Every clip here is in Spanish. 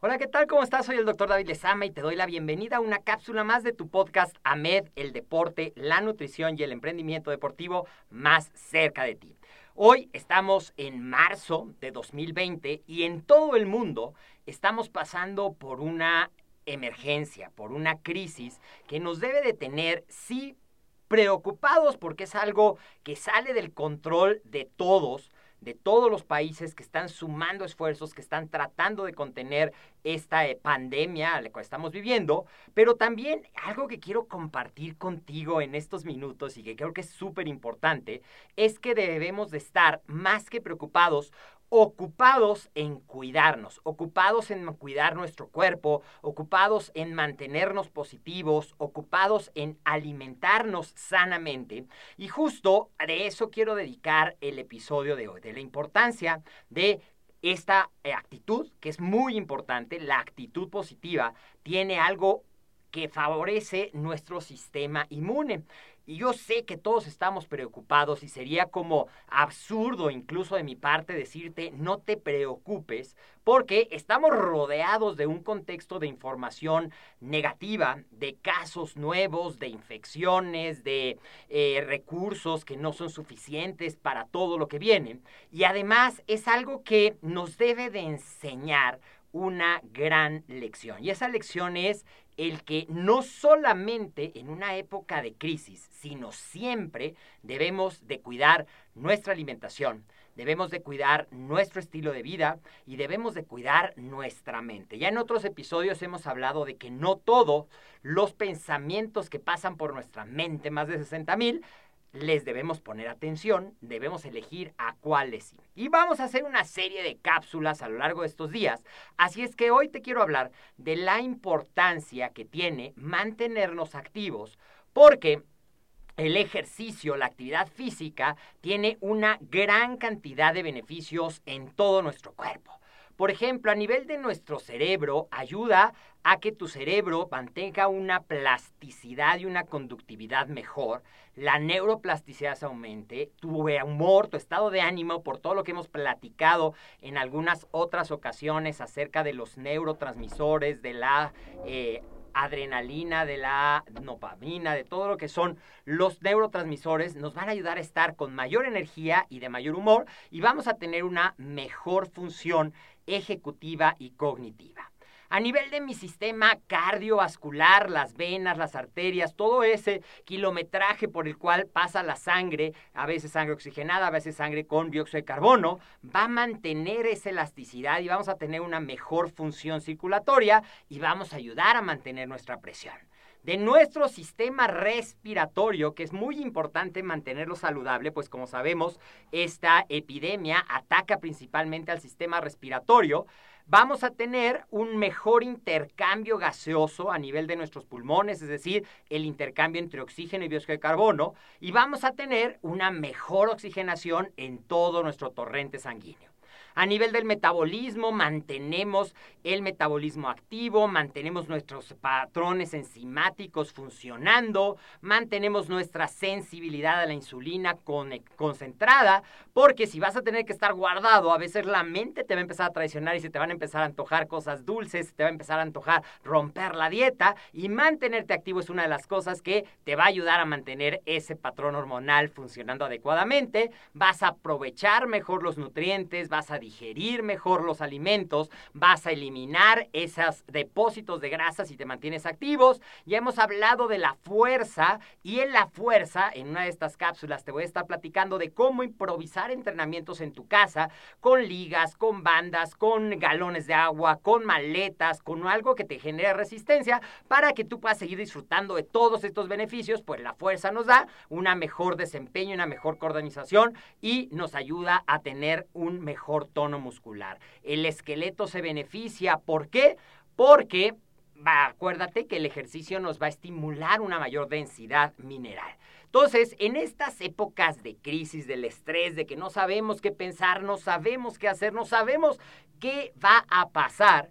Hola, ¿qué tal? ¿Cómo estás? Soy el doctor David Lezama y te doy la bienvenida a una cápsula más de tu podcast AMED, el deporte, la nutrición y el emprendimiento deportivo más cerca de ti. Hoy estamos en marzo de 2020 y en todo el mundo estamos pasando por una emergencia, por una crisis que nos debe de tener, sí, preocupados porque es algo que sale del control de todos, de todos los países que están sumando esfuerzos, que están tratando de contener esta eh, pandemia la que estamos viviendo, pero también algo que quiero compartir contigo en estos minutos y que creo que es súper importante, es que debemos de estar más que preocupados ocupados en cuidarnos, ocupados en cuidar nuestro cuerpo, ocupados en mantenernos positivos, ocupados en alimentarnos sanamente. Y justo de eso quiero dedicar el episodio de hoy, de la importancia de esta eh, actitud, que es muy importante, la actitud positiva, tiene algo que favorece nuestro sistema inmune. Y yo sé que todos estamos preocupados y sería como absurdo incluso de mi parte decirte no te preocupes porque estamos rodeados de un contexto de información negativa, de casos nuevos, de infecciones, de eh, recursos que no son suficientes para todo lo que viene. Y además es algo que nos debe de enseñar una gran lección. Y esa lección es el que no solamente en una época de crisis, sino siempre debemos de cuidar nuestra alimentación, debemos de cuidar nuestro estilo de vida y debemos de cuidar nuestra mente. Ya en otros episodios hemos hablado de que no todos los pensamientos que pasan por nuestra mente, más de 60 mil, les debemos poner atención, debemos elegir a cuáles sí. Y vamos a hacer una serie de cápsulas a lo largo de estos días, así es que hoy te quiero hablar de la importancia que tiene mantenernos activos, porque el ejercicio, la actividad física, tiene una gran cantidad de beneficios en todo nuestro cuerpo. Por ejemplo, a nivel de nuestro cerebro, ayuda a que tu cerebro mantenga una plasticidad y una conductividad mejor, la neuroplasticidad se aumente, tu humor, tu estado de ánimo, por todo lo que hemos platicado en algunas otras ocasiones acerca de los neurotransmisores, de la... Eh, adrenalina, de la dopamina, de todo lo que son los neurotransmisores, nos van a ayudar a estar con mayor energía y de mayor humor y vamos a tener una mejor función ejecutiva y cognitiva. A nivel de mi sistema cardiovascular, las venas, las arterias, todo ese kilometraje por el cual pasa la sangre, a veces sangre oxigenada, a veces sangre con dióxido de carbono, va a mantener esa elasticidad y vamos a tener una mejor función circulatoria y vamos a ayudar a mantener nuestra presión. de nuestro sistema respiratorio, que es muy importante mantenerlo saludable, pues como sabemos, esta epidemia ataca principalmente al sistema respiratorio vamos a tener un mejor intercambio gaseoso a nivel de nuestros pulmones, es decir, el intercambio entre oxígeno y dióxido de carbono, y vamos a tener una mejor oxigenación en todo nuestro torrente sanguíneo. A nivel del metabolismo, mantenemos el metabolismo activo, mantenemos nuestros patrones enzimáticos funcionando, mantenemos nuestra sensibilidad a la insulina concentrada, porque si vas a tener que estar guardado, a veces la mente te va a empezar a traicionar y se te van a empezar a antojar cosas dulces, te va a empezar a antojar romper la dieta y mantenerte activo es una de las cosas que te va a ayudar a mantener ese patrón hormonal funcionando adecuadamente, vas a aprovechar mejor los nutrientes, vas a digerir mejor los alimentos, vas a eliminar esos depósitos de grasas y te mantienes activos. Ya hemos hablado de la fuerza y en la fuerza, en una de estas cápsulas te voy a estar platicando de cómo improvisar entrenamientos en tu casa con ligas, con bandas, con galones de agua, con maletas, con algo que te genere resistencia para que tú puedas seguir disfrutando de todos estos beneficios, pues la fuerza nos da una mejor desempeño, una mejor coordinación y nos ayuda a tener un mejor tono muscular. El esqueleto se beneficia, ¿por qué? Porque acuérdate que el ejercicio nos va a estimular una mayor densidad mineral. Entonces, en estas épocas de crisis, del estrés, de que no sabemos qué pensar, no sabemos qué hacer, no sabemos qué va a pasar,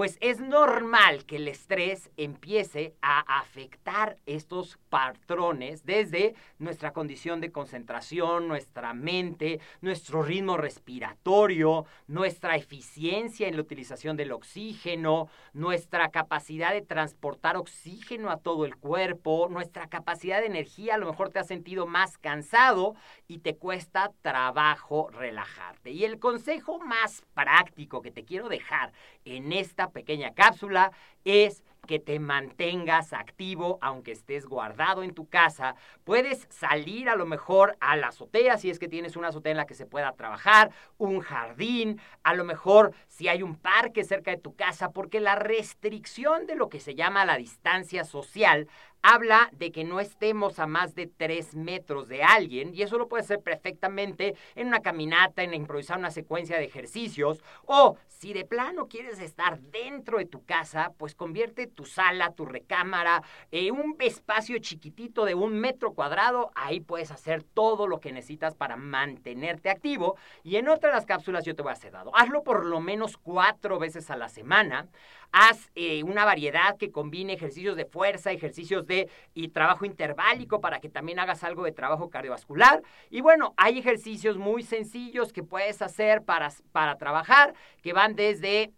pues es normal que el estrés empiece a afectar estos patrones desde nuestra condición de concentración, nuestra mente, nuestro ritmo respiratorio, nuestra eficiencia en la utilización del oxígeno, nuestra capacidad de transportar oxígeno a todo el cuerpo, nuestra capacidad de energía, a lo mejor te has sentido más cansado y te cuesta trabajo relajarte. Y el consejo más práctico que te quiero dejar en esta pequeña cápsula es que te mantengas activo aunque estés guardado en tu casa. Puedes salir a lo mejor a la azotea si es que tienes una azotea en la que se pueda trabajar, un jardín, a lo mejor si hay un parque cerca de tu casa, porque la restricción de lo que se llama la distancia social habla de que no estemos a más de tres metros de alguien y eso lo puede hacer perfectamente en una caminata, en improvisar una secuencia de ejercicios o si de plano quieres estar dentro de tu casa, pues convierte tu sala, tu recámara, en un espacio chiquitito de un metro cuadrado, ahí puedes hacer todo lo que necesitas para mantenerte activo y en otra de las cápsulas yo te voy a hacer dado. Hazlo por lo menos cuatro veces a la semana. Haz eh, una variedad que combine ejercicios de fuerza, ejercicios y trabajo interválico para que también hagas algo de trabajo cardiovascular. Y bueno, hay ejercicios muy sencillos que puedes hacer para, para trabajar, que van desde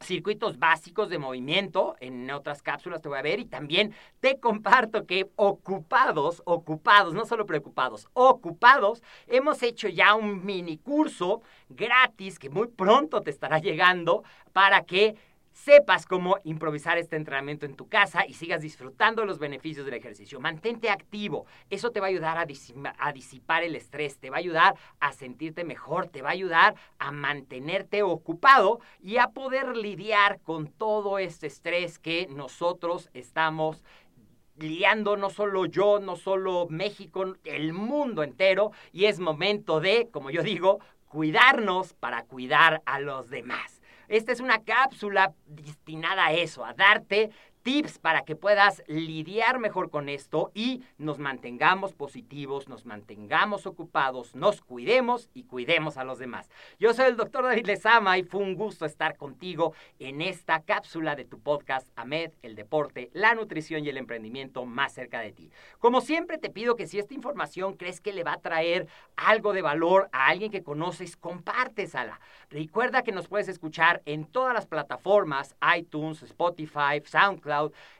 circuitos básicos de movimiento, en otras cápsulas te voy a ver, y también te comparto que ocupados, ocupados, no solo preocupados, ocupados, hemos hecho ya un mini curso gratis que muy pronto te estará llegando para que sepas cómo improvisar este entrenamiento en tu casa y sigas disfrutando los beneficios del ejercicio. Mantente activo. Eso te va a ayudar a, disipar el estrés, te va a ayudar a sentirte mejor, te va a ayudar a mantenerte ocupado y a poder lidiar con todo este estrés que nosotros estamos lidiando, no solo yo, no solo México, el mundo entero. Y es momento de, como yo digo, cuidarnos para cuidar a los demás. Esta es una cápsula destinada a eso, a darte tips para que puedas lidiar mejor con esto y nos mantengamos positivos, nos mantengamos ocupados, nos cuidemos y cuidemos a los demás. Yo soy el doctor David Lezama y fue un gusto estar contigo en esta cápsula de tu podcast AMED, el deporte, la nutrición y el emprendimiento más cerca de ti. Como siempre te pido que si esta información crees que le va a traer algo de valor a alguien que conoces, compártesala. Recuerda que nos puedes escuchar en todas las plataformas, iTunes, Spotify,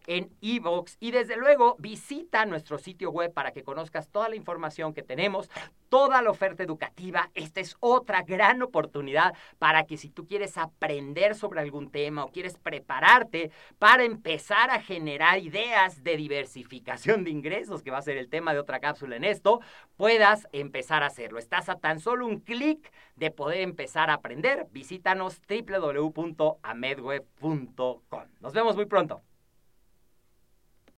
En Evox y desde luego visita nuestro sitio web para que conozcas toda la información que tenemos, toda la oferta educativa. Esta es otra gran oportunidad para que si tú quieres aprender sobre algún tema o quieres prepararte para empezar a generar ideas de diversificación de ingresos, que va a ser el tema de otra cápsula en esto, puedas empezar a hacerlo. Estás a tan solo un clic de poder empezar a aprender. Visítanos www.amedweb.com. Nos vemos muy pronto.